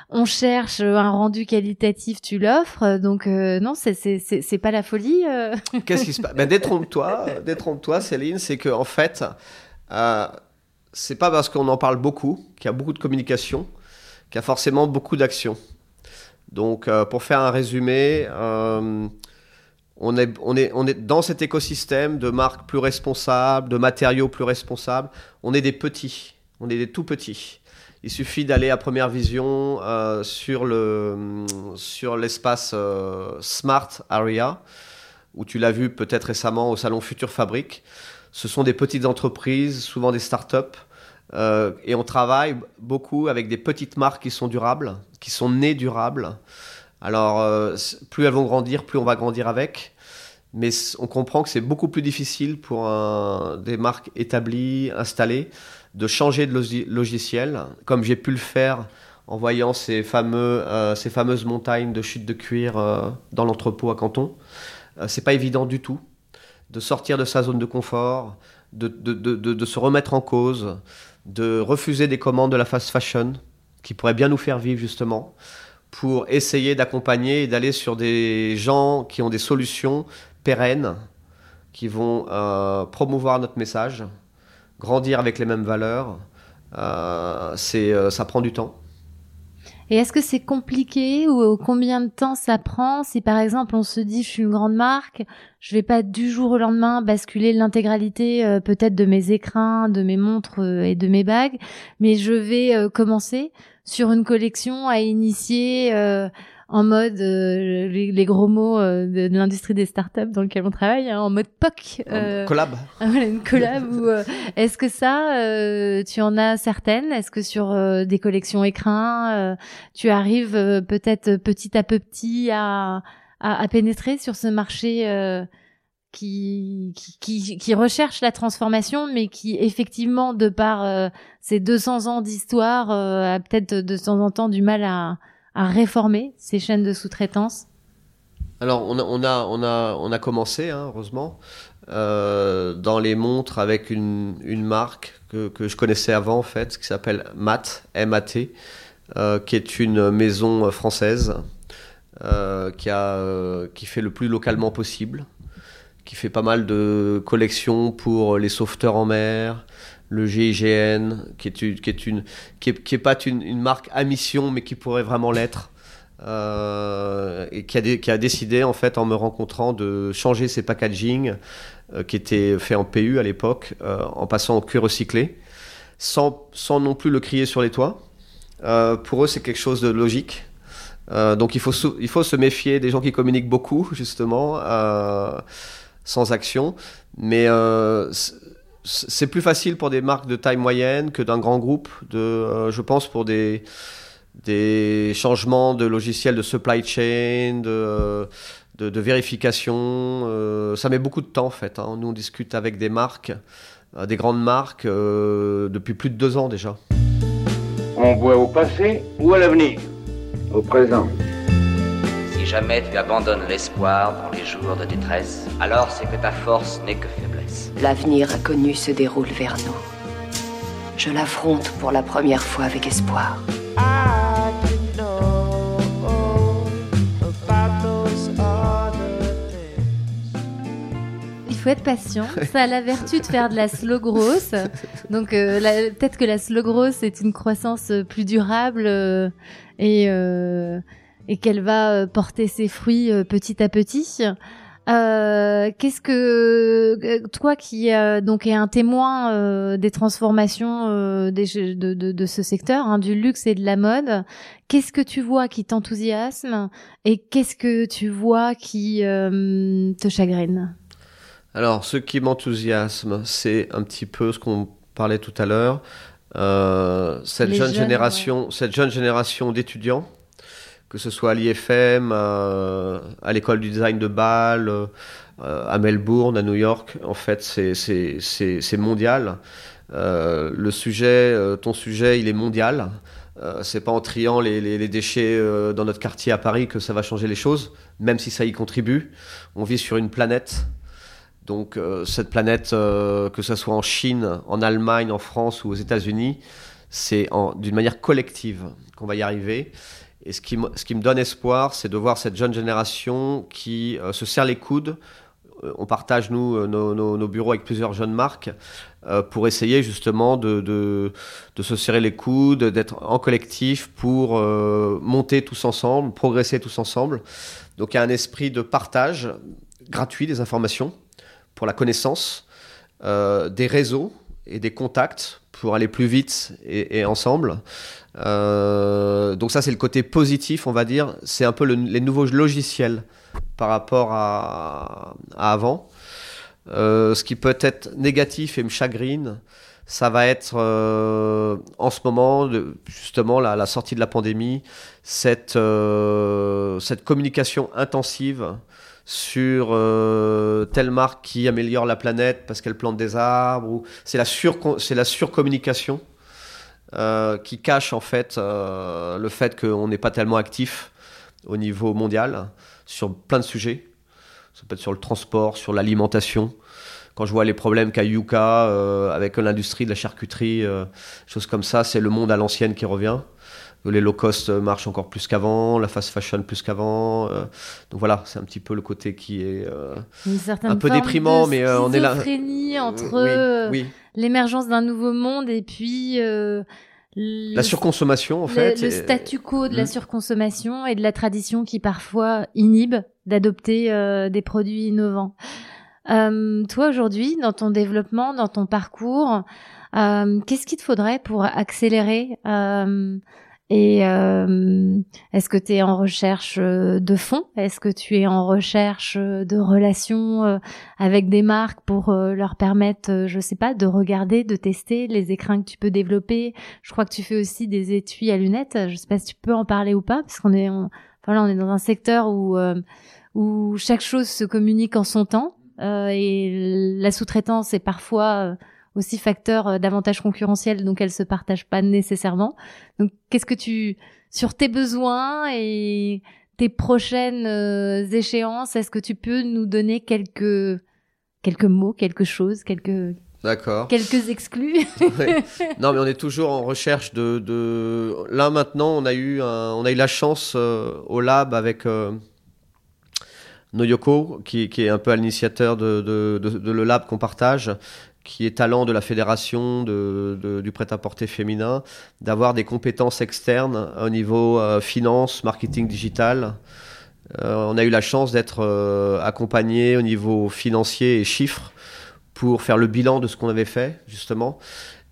on cherche un rendu qualitatif, tu l'offres. Donc non, c'est c'est pas la folie. Qu'est-ce qui se passe? Ben, Détrompe-toi, détrompe-toi, Céline. C'est que en fait, c'est pas parce qu'on en parle beaucoup, qu'il y a beaucoup de communication, qu'il y a forcément beaucoup d'action. Donc, euh, pour faire un résumé, euh, on, est, dans cet écosystème de marques plus responsables, de matériaux plus responsables. On est des petits, on est des tout petits. Il suffit d'aller à première vision euh, sur l'espace Smart Area, où tu l'as vu peut-être récemment au salon Future Fabrique. Ce sont des petites entreprises, souvent des startups, euh, et on travaille beaucoup avec des petites marques qui sont durables, qui sont nées durables. Alors, euh, plus elles vont grandir, plus on va grandir avec. Mais on comprend que c'est beaucoup plus difficile pour des marques établies, installées, de changer de logiciel, comme j'ai pu le faire en voyant ces, euh, fameuses montagnes de chutes de cuir dans l'entrepôt à Canton. c'est pas évident du tout de sortir de sa zone de confort, de se remettre en cause, de refuser des commandes de la fast fashion qui pourraient bien nous faire vivre justement pour essayer d'accompagner et d'aller sur des gens qui ont des solutions pérennes, qui vont euh, promouvoir notre message, grandir avec les mêmes valeurs. Euh, c'est, euh, ça prend du temps. Et est-ce que c'est compliqué ou combien de temps ça prend si par exemple on se dit je suis une grande marque, je vais pas du jour au lendemain basculer l'intégralité euh, peut-être de mes écrins, de mes montres euh, et de mes bagues, mais je vais euh, commencer sur une collection à initier en mode euh, les, gros mots euh, de, l'industrie des startups dans lequel on travaille, hein, en mode POC. Euh, collab. Voilà, une collab. est-ce que ça, tu en as certaines? Est-ce que sur des collections écrins, tu arrives peut-être petit à petit à, à, à, pénétrer sur ce marché qui, qui, qui, recherche la transformation, mais qui effectivement, de par ces 200 ans d'histoire, a peut-être de temps en temps du mal à à réformer ces chaînes de sous-traitance Alors, on a, on a, on a, on a commencé, hein, heureusement, euh, dans les montres avec une, une marque que, que, je connaissais avant, en fait, qui s'appelle MAT, M-A-T, euh, qui est une maison française euh, qui, a, qui fait le plus localement possible, qui fait pas mal de collections pour les sauveteurs en mer, le GIGN, qui est, une, qui est, une, qui est, pas une, marque à mission, mais qui pourrait vraiment l'être. Euh, et qui a, décidé, en fait, en me rencontrant, de changer ses packaging, euh, qui étaient faits en PU à l'époque, euh, en passant au cuir recyclé, sans, sans non plus le crier sur les toits. Pour eux, c'est quelque chose de logique. Donc il faut, il faut se méfier des gens qui communiquent beaucoup, justement, sans action. Mais c'est plus facile pour des marques de taille moyenne que d'un grand groupe, de, euh, je pense, pour des, des changements de logiciels de supply chain, de, de, vérification. Euh, ça met beaucoup de temps, en fait. Hein. Nous, on discute avec des marques, euh, des grandes marques, depuis plus de deux ans déjà. On voit au passé ou à l'avenir? Au présent. Si jamais tu abandonnes l'espoir dans les jours de détresse, alors c'est que ta force n'est que faiblesse. L'avenir inconnu se déroule vers nous. Je l'affronte pour la première fois avec espoir. Il faut être patient. Ça a la vertu de faire de la slow grosse. Donc euh, peut-être que la slow grosse est une croissance euh, plus durable euh, et qu'elle va porter ses fruits petit à petit. Euh, Qu'est-ce que euh, toi qui euh, donc est un témoin euh, des transformations des, de, de, de ce secteur hein, du luxe et de la mode, qu'est-ce que tu vois qui t'enthousiasme et qu'est-ce que tu vois qui te chagrine? Alors, ce qui m'enthousiasme, c'est un petit peu ce qu'on parlait tout à l'heure. Cette jeune, jeunes, génération, cette jeune génération d'étudiants, que ce soit à l'IFM, à, l'école du design de Bâle, euh, à Melbourne, à New York, en fait, c'est- mondial. Euh, le sujet, euh, ton sujet, il est mondial. Euh, c'est pas en triant les, déchets dans notre quartier à Paris que ça va changer les choses, même si ça y contribue. On vit sur une planète. Donc cette planète, que ce soit en Chine, en Allemagne, en France ou aux États-Unis, c'est d'une manière collective qu'on va y arriver. Et ce qui, me- donne espoir, c'est de voir cette jeune génération qui euh, se serre les coudes. Euh, On partage, nous, euh, nos, bureaux avec plusieurs jeunes marques pour essayer justement de, se serrer les coudes, d'être en collectif pour monter tous ensemble, progresser tous ensemble. Donc il y a un esprit de partage gratuit des informations pour la connaissance, des réseaux et des contacts pour aller plus vite et, ensemble. Euh, donc ça c'est le côté positif, on va dire. C'est un peu le- les nouveaux logiciels par rapport à, avant. Euh, ce qui peut être négatif et me chagrine, ça va être euh, en ce moment, justement, la, sortie de la pandémie, cette communication intensive sur euh, telle marque qui améliore la planète parce qu'elle plante des arbres. ou C'est la, surcommunication euh, qui cache en fait euh, le fait qu'on n'est pas tellement actif au niveau mondial sur plein de sujets. Ça peut être sur le transport, sur l'alimentation. Quand je vois les problèmes qu'a Yuka avec l'industrie de la charcuterie, choses comme ça, c'est le monde à l'ancienne qui revient. Les low cost marchent encore plus qu'avant, la fast fashion plus qu'avant. euh, donc voilà, c'est un petit peu le côté qui est euh, un peu déprimant, mais euh, on est là. entre Oui, euh, oui. l'émergence d'un nouveau monde et puis euh, le- La surconsommation, en le- fait. le, et- statu quo de la Mm. surconsommation et de la tradition qui parfois inhibe d'adopter euh, des produits innovants. Euh, toi aujourd'hui, dans ton développement, dans ton parcours, euh, qu'est-ce qu'il te faudrait pour accélérer euh, et euh, est-ce que tu es en recherche euh, de fonds? Est-ce que tu es en recherche euh, de relations euh, avec des marques pour leur permettre, je sais pas, de regarder, de tester les écrins que tu peux développer? Je crois que tu fais aussi des étuis à lunettes. Je sais pas si tu peux en parler ou pas, parce qu'on est, on, enfin là, on est dans un secteur où où chaque chose se communique en son temps euh, et la sous-traitance est parfois aussi facteur euh, d'avantage concurrentiel, donc elle se partage pas nécessairement. Donc, qu'est-ce que tu, sur tes besoins et tes prochaines euh, échéances, est-ce que tu peux nous donner quelques, quelques mots, quelque chose, quelques, D'accord. quelques exclus Ouais. Non, mais on est toujours en recherche de. de... Là maintenant, on a eu, un- on a eu la chance euh, au lab avec euh, Noyoko, qui, qui est un peu à l'initiateur de, de- de le lab qu'on partage, qui est talent de la fédération de, du prêt-à-porter féminin, d'avoir des compétences externes au niveau euh, finance, marketing digital. Euh, on a eu la chance d'être euh, accompagné au niveau financier et chiffres pour faire le bilan de ce qu'on avait fait, justement,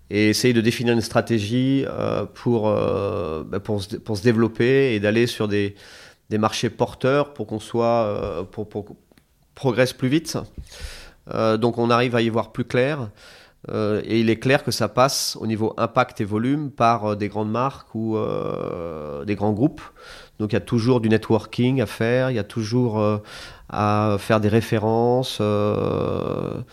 et essayer de définir une stratégie euh, pour, bah, pour, se, développer et d'aller sur des, des marchés porteurs pour qu'on soit, pour, progresse plus vite. Euh, donc on arrive à y voir plus clair. Euh, et il est clair que ça passe au niveau impact et volume par euh, des grandes marques ou des grands groupes. Donc il y a toujours du networking à faire, il y a toujours à faire des références. la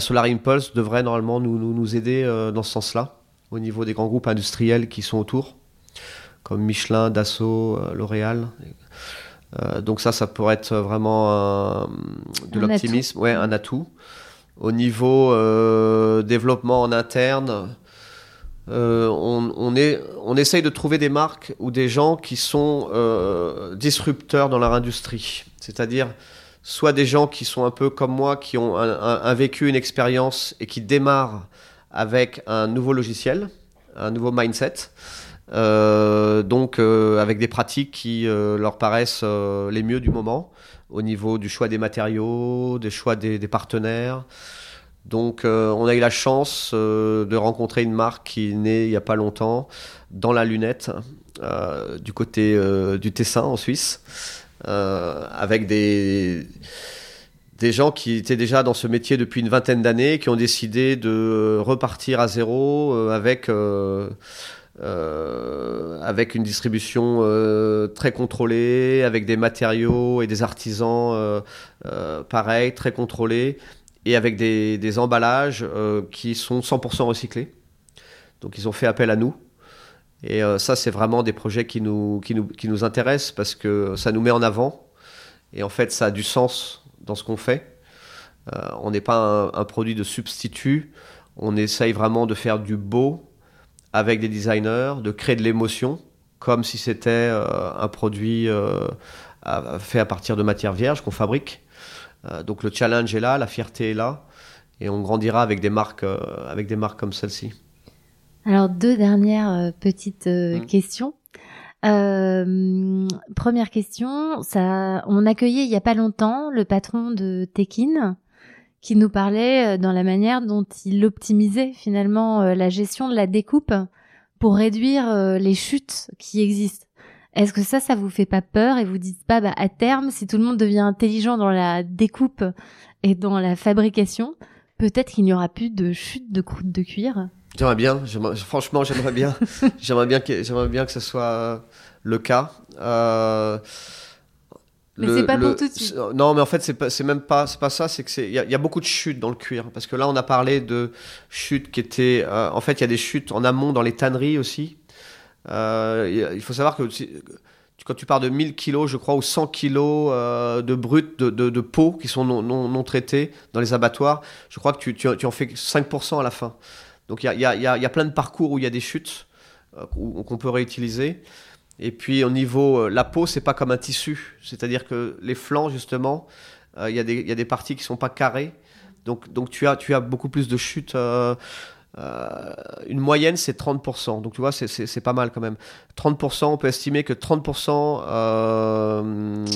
Solar Impulse devrait normalement nous, nous, aider dans ce sens-là, au niveau des grands groupes industriels qui sont autour, comme Michelin, Dassault, L'Oréal. Euh, donc ça, ça pourrait être vraiment de l'optimisme, ouais, un atout. Au niveau euh, développement en interne, euh, on, on, est, on essaye de trouver des marques ou des gens qui sont euh, disrupteurs dans leur industrie. C'est-à-dire soit des gens qui sont un peu comme moi, qui ont un, un, un vécu, une expérience et qui démarrent avec un nouveau logiciel, un nouveau mindset. Euh, donc euh, avec des pratiques qui euh, leur paraissent les mieux du moment au niveau du choix des matériaux, des choix des, partenaires. Donc on a eu la chance de rencontrer une marque qui est née il n'y a pas longtemps dans la lunette du côté du Tessin en Suisse avec des des gens qui étaient déjà dans ce métier depuis une vingtaine d'années, qui ont décidé de repartir à zéro avec, euh, avec une distribution euh, très contrôlée, avec des matériaux et des artisans euh, pareils, très contrôlés, et avec des, emballages qui sont 100% recyclés. Donc ils ont fait appel à nous. Et ça, c'est vraiment des projets qui nous, qui, nous, qui nous intéressent parce que ça nous met en avant. Et en fait, ça a du sens dans ce qu'on fait. On n'est pas un, produit de substitut. On essaye vraiment de faire du beau avec des designers, de créer de l'émotion, comme si c'était euh, un produit euh, à, fait à partir de matière vierge qu'on fabrique. Euh, donc le challenge est là, la fierté est là, et on grandira avec des marques, avec des marques comme celle-ci. Alors deux dernières petites mmh. questions. Euh, première question, ça, on accueillait il y a pas longtemps le patron de Tekin qui nous parlait euh, dans la manière dont il optimisait finalement euh, la gestion de la découpe pour réduire euh, les chutes qui existent. Est-ce que ça, ça vous fait pas peur et vous dites pas, bah, à terme, si tout le monde devient intelligent dans la découpe et dans la fabrication, peut-être qu'il n'y aura plus de chute de croûte de cuir? J'aimerais bien, franchement, j'aimerais bien, j'aimerais bien que, j'aimerais bien que ce soit le cas. Euh, mais c'est pas le, pour tout de suite. Non, mais en fait, c'est même pas, c'est pas ça. C'est que c'est, il y, y, a beaucoup de chutes dans le cuir, parce que là, on a parlé de chutes qui étaient, euh, en fait, il y a des chutes en amont dans les tanneries aussi. Euh, il faut savoir que quand tu pars de 1000 kilos, je crois, ou 100 kilos euh, de brut de, de, de, peau qui sont non, non, non traités dans les abattoirs, je crois que tu, tu, tu en fais 5% à la fin. Donc il y a, y, a, y a, plein de parcours où il y a des chutes qu'on peut réutiliser. Et puis au niveau, euh, la peau, c'est pas comme un tissu. C'est-à-dire que les flancs, justement, il euh, y, y, a des parties qui sont pas carrées. Donc, donc tu, as, tu as beaucoup plus de chutes. Euh, euh, une moyenne, c'est 30%. Donc tu vois, c'est pas mal quand même. 30%, on peut estimer que 30% euh,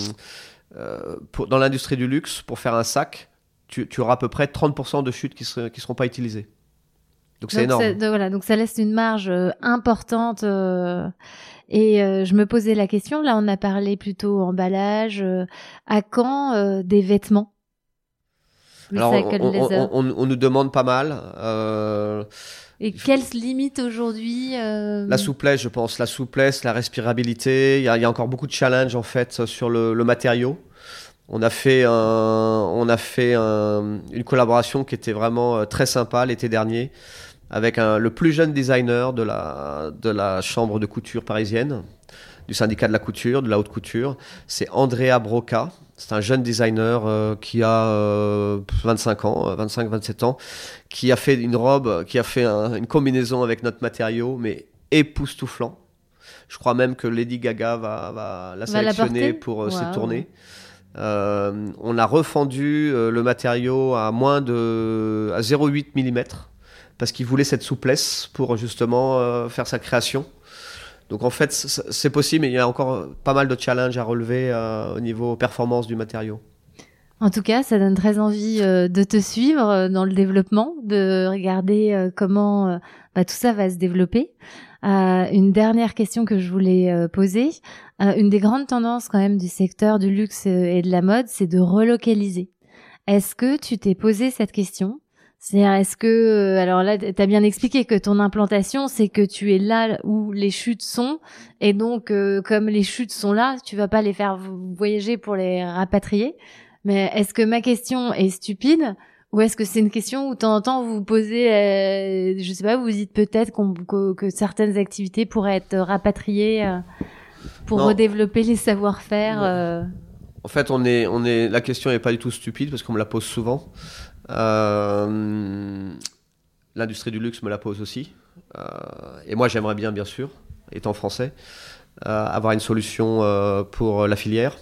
pour, dans l'industrie du luxe, pour faire un sac, tu, tu, auras à peu près 30% de chutes qui ne seront pas utilisées. Donc c'est énorme. Donc, voilà, donc ça laisse une marge euh, importante. Euh, et euh, je me posais la question, là on a parlé plutôt emballage, euh, à quand euh, des vêtements? Alors on, on, on, on, nous demande pas mal. et quelles limites aujourd'hui La souplesse, je pense. La souplesse, la respirabilité. Il y a, il y a encore beaucoup de challenges en fait sur le, le matériau. On a fait, un, on a fait un, une collaboration qui était vraiment très sympa l'été dernier avec un, le plus jeune designer de la, de la chambre de couture parisienne, du syndicat de la couture, de la haute couture. C'est Andrea Broca. C'est un jeune designer euh, qui a euh, 25 ans, 25-27 ans, qui a fait une robe, qui a fait un, une combinaison avec notre matériau, mais époustouflant. Je crois même que Lady Gaga va, va la va sélectionner pour euh, wow. ses tournées. Euh, on a refendu euh, le matériau à moins de à 0,8 mm parce qu'il voulait cette souplesse pour justement euh, faire sa création. Donc en fait, c'est possible, mais il y a encore pas mal de challenges à relever euh, au niveau performance du matériau. En tout cas, ça donne très envie euh, de te suivre dans le développement, de regarder comment bah, tout ça va se développer. une dernière question que je voulais poser. une des grandes tendances quand même du secteur du luxe et de la mode, c'est de relocaliser. Est-ce que tu t'es posé cette question? C'est-à-dire, est-ce que, euh, alors là, tu as bien expliqué que ton implantation, c'est que tu es là où les chutes sont, et donc, euh, comme les chutes sont là, tu vas pas les faire voyager pour les rapatrier. Mais est-ce que ma question est stupide ou est-ce que c'est une question où de temps en temps vous vous posez, euh, je sais pas, vous vous dites peut-être que, que, certaines activités pourraient être rapatriées euh, pour non. redévelopper les savoir-faire euh... En fait, on est, on est, la question n'est pas du tout stupide parce qu'on me la pose souvent. Euh, L'industrie du luxe me la pose aussi. et moi, j'aimerais bien, bien sûr, étant français, avoir une solution pour la filière.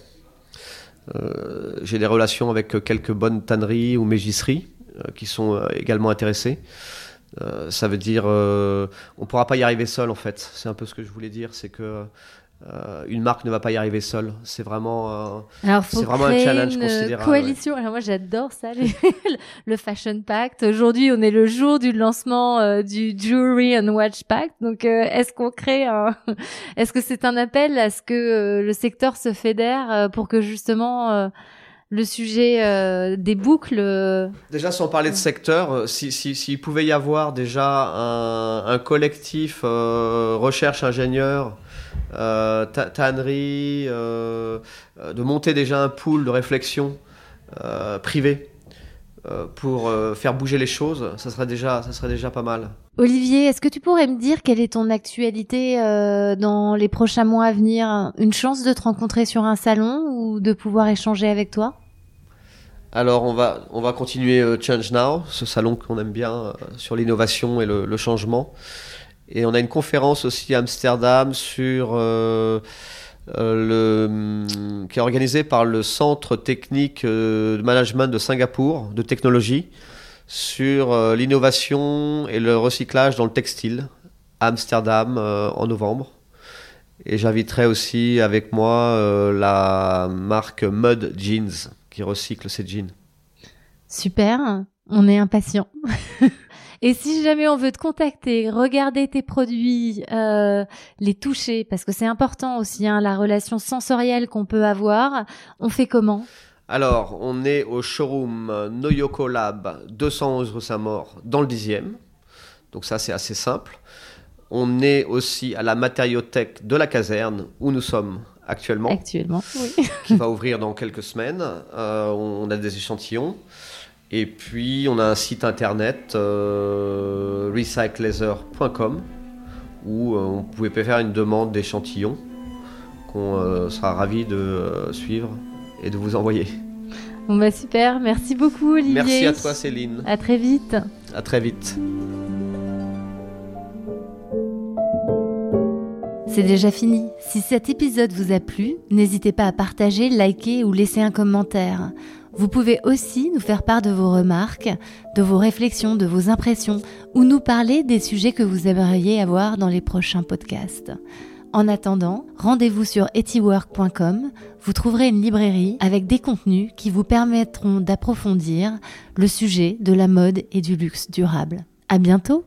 J'ai des relations avec quelques bonnes tanneries ou mégisseries qui sont également intéressées. ça veut dire, on ne pourra pas y arriver seul en fait. C'est un peu ce que je voulais dire, c'est que euh, une marque ne va pas y arriver seule. C'est vraiment, euh, c'est vraiment un challenge considérable. Coalition. Alors moi j'adore ça, le Fashion Pact. Aujourd'hui on est le jour du lancement euh, du Jewelry and Watch Pact. Donc est-ce qu'on crée un, est-ce que c'est un appel à ce que le secteur se fédère pour que justement le sujet des boucles. Déjà, sans parler de secteur, s'il si, si, pouvait y avoir déjà un, un collectif recherche ingénieur euh, tannerie, euh, euh, de monter déjà un pool de réflexion privé pour faire bouger les choses, ça serait déjà, ça serait déjà pas mal. Olivier, est-ce que tu pourrais me dire quelle est ton actualité dans les prochains mois à venir? Une chance de te rencontrer sur un salon ou de pouvoir échanger avec toi? Alors on va, on va continuer Change Now, ce salon qu'on aime bien sur l'innovation et le, le changement. Et on a une conférence aussi à Amsterdam sur euh, euh, le, qui est organisée par le Centre technique euh, de management de Singapour de technologie sur l'innovation et le recyclage dans le textile à Amsterdam en novembre. Et j'inviterai aussi avec moi la marque Mud Jeans qui recycle ses jeans. Super, on est impatient. Et si jamais on veut te contacter, regarder tes produits, euh, les toucher, parce que c'est important aussi, hein, la relation sensorielle qu'on peut avoir, on fait comment? Alors, on est au showroom Noyoko Lab, 211 rue Saint-Maur, dans le 10e. Donc ça, c'est assez simple. On est aussi à la matériothèque de la caserne, où nous sommes actuellement. Actuellement, oui. qui va ouvrir dans quelques semaines. Euh, on a des échantillons. Et puis, on a un site internet, euh, recyclaser.com, où euh, on pouvait faire une demande d'échantillons qu'on euh, sera ravi de euh, suivre et de vous envoyer. Bon bah super, merci beaucoup Olivier. Merci à toi Céline. À très vite. À très vite. C'est déjà fini. Si cet épisode vous a plu, n'hésitez pas à partager, liker ou laisser un commentaire. Vous pouvez aussi nous faire part de vos remarques, de vos réflexions, de vos impressions, ou nous parler des sujets que vous aimeriez avoir dans les prochains podcasts. En attendant, rendez-vous sur etiwork.com. Vous trouverez une librairie avec des contenus qui vous permettront d'approfondir le sujet de la mode et du luxe durable. À bientôt!